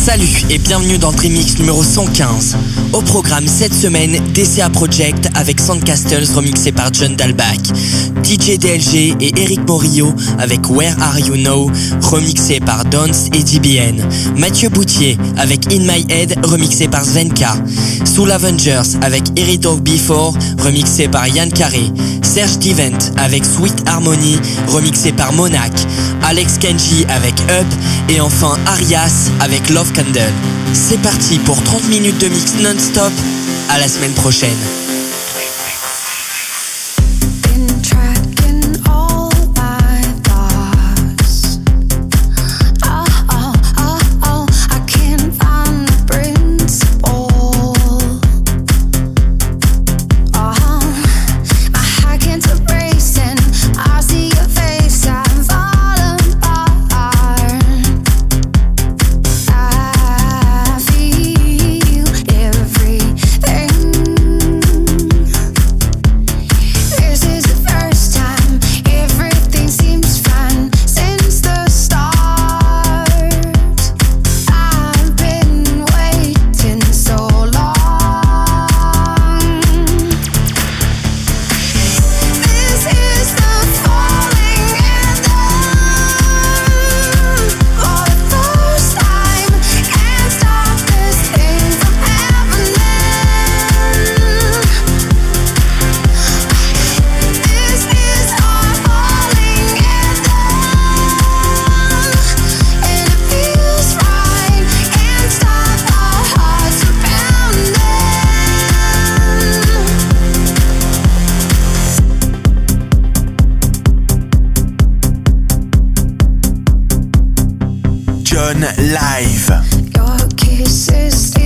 Salut et bienvenue dans Trimix numéro 115. Au programme cette semaine, DCA Project avec Sandcastles remixé par John Dalbach, DJ DLG et Eric Morillo avec Where Are You Now remixé par Dance et DBN, Mathieu Boutier avec In My Head remixé par Zvenka, Soul Avengers avec Eric Dog Before remixé par Yann Carré, Serge Divent avec Sweet Harmony remixé par Monac, Alex Kenji avec Up et enfin Arias avec Love C'est parti pour 30 minutes de mix non-stop. À la semaine prochaine. Live. Your kisses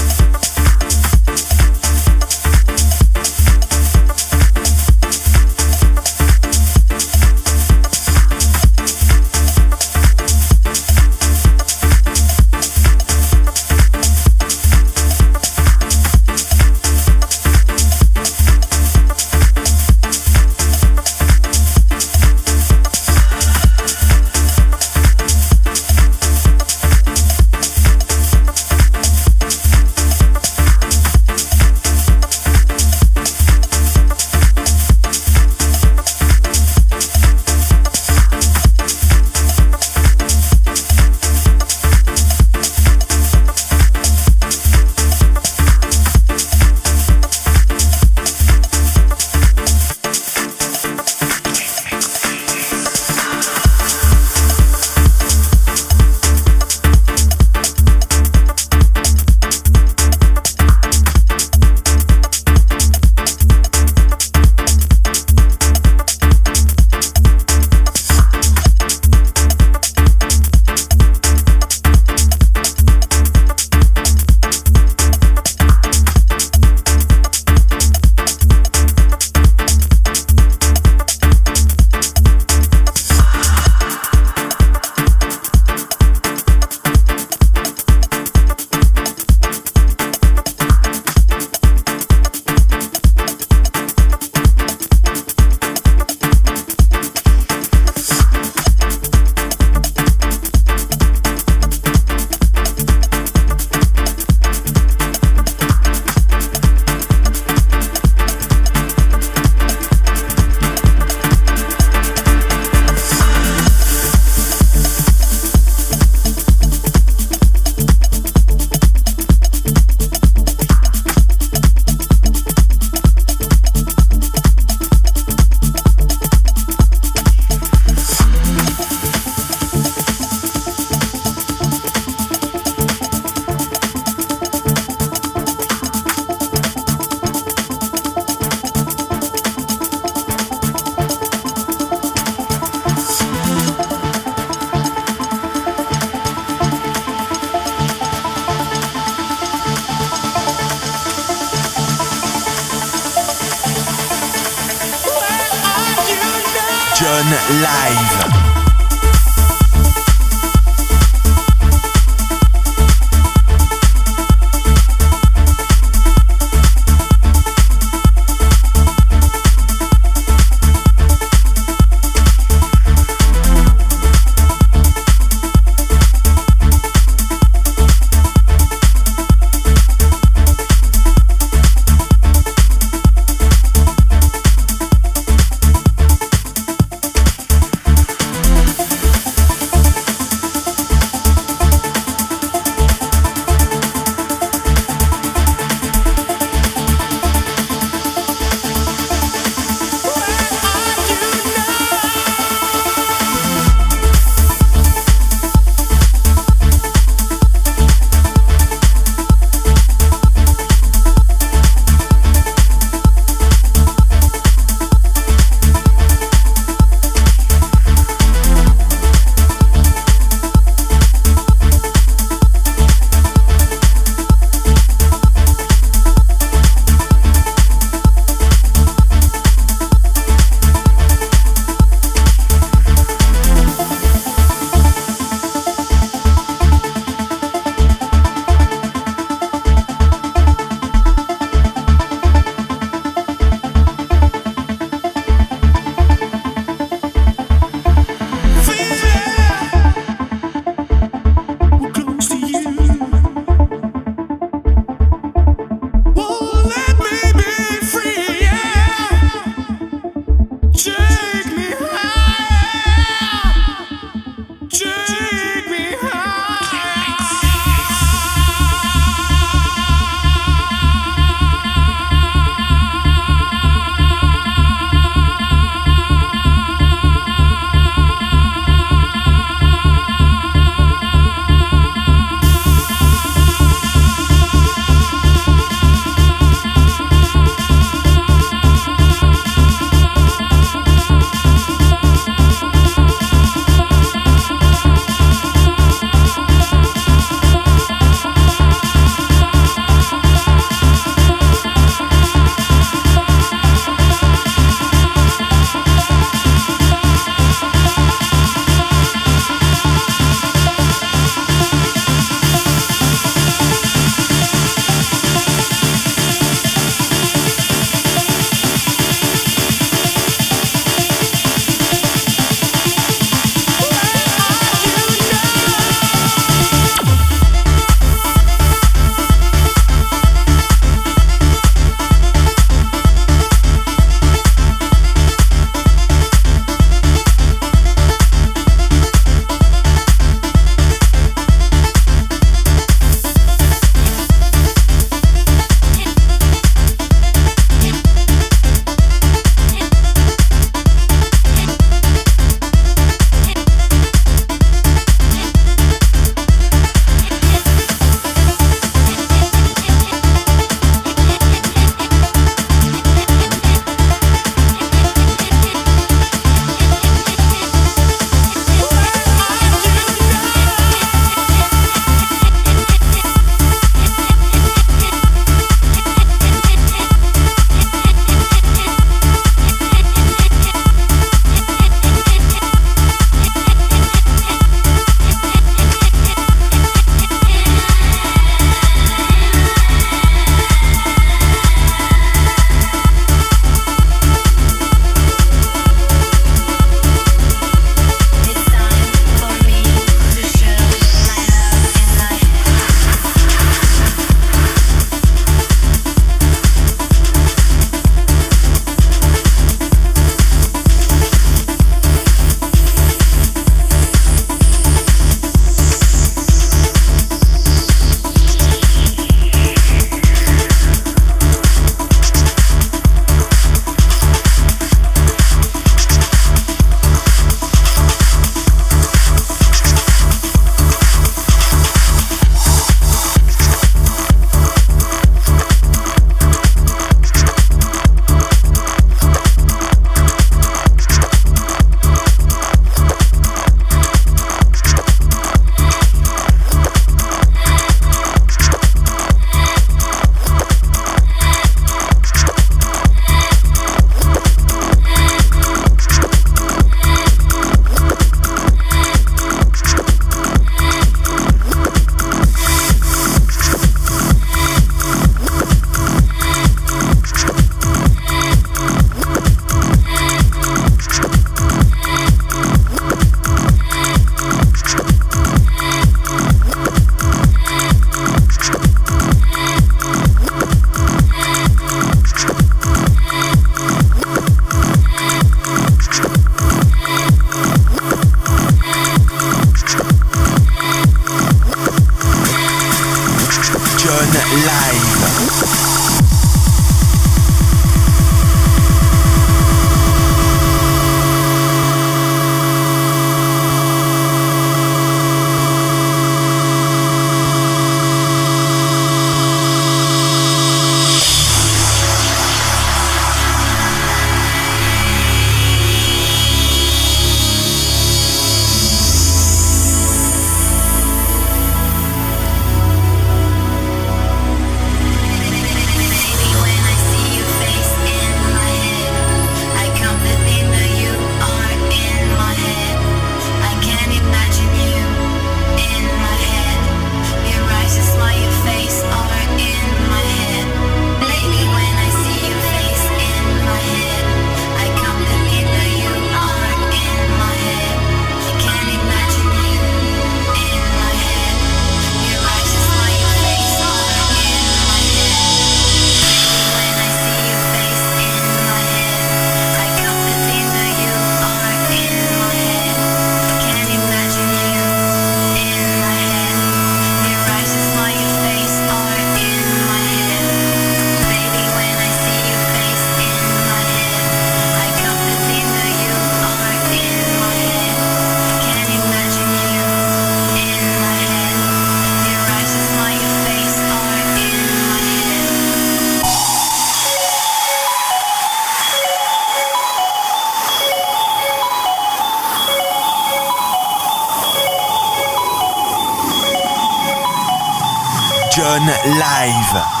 John Live.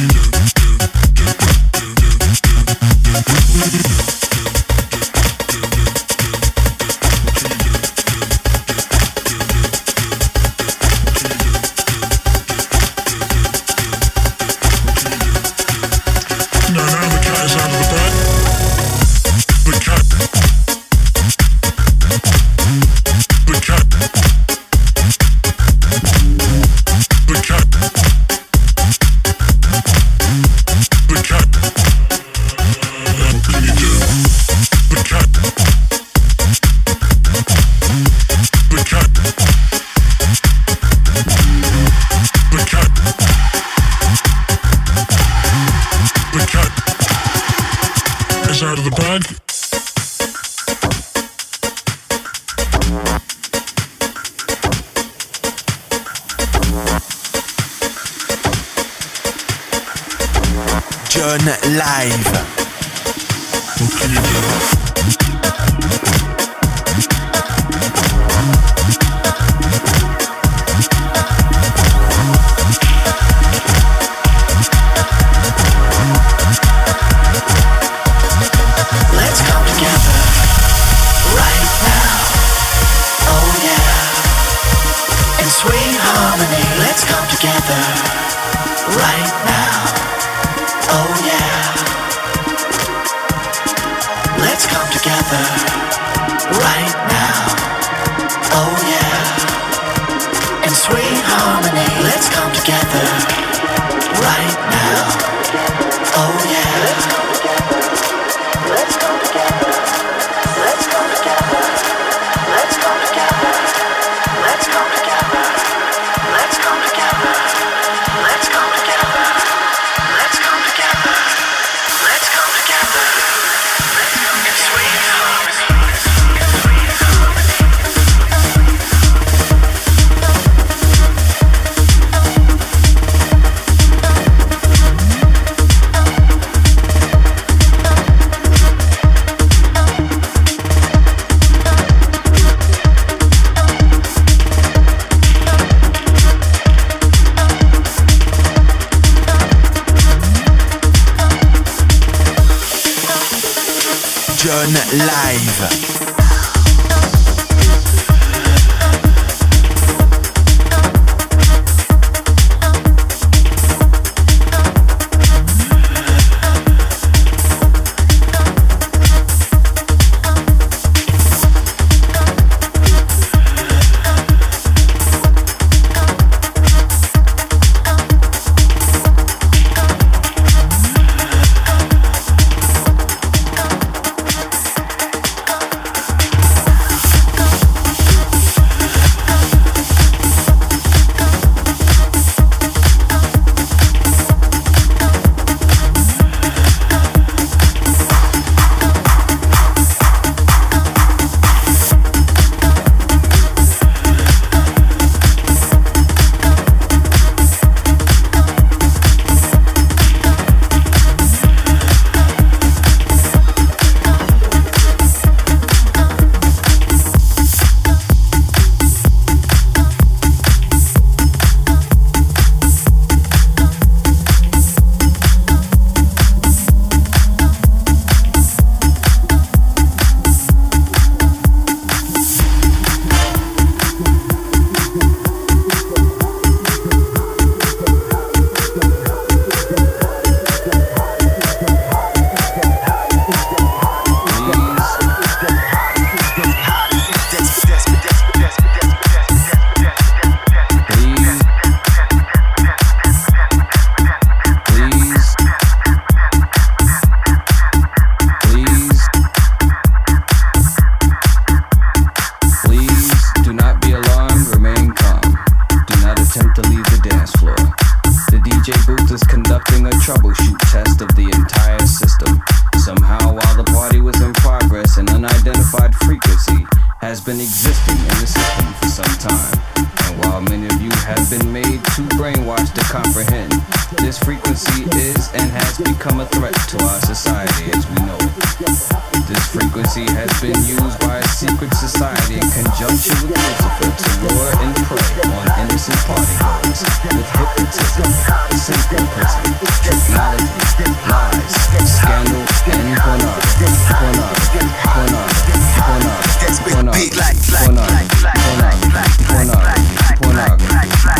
Yeah. Together been made too brainwashed to comprehend. This frequency is and has become a threat to our society as we know it. This frequency has been used by a secret society in conjunction with Lucifer to lure and prey on innocent partygoers with hypnotism, synchronism, technology, lies, scandal, and pornography. Pornography, pornography, pornography, pornography, pornography, pornography, pornography, pornography.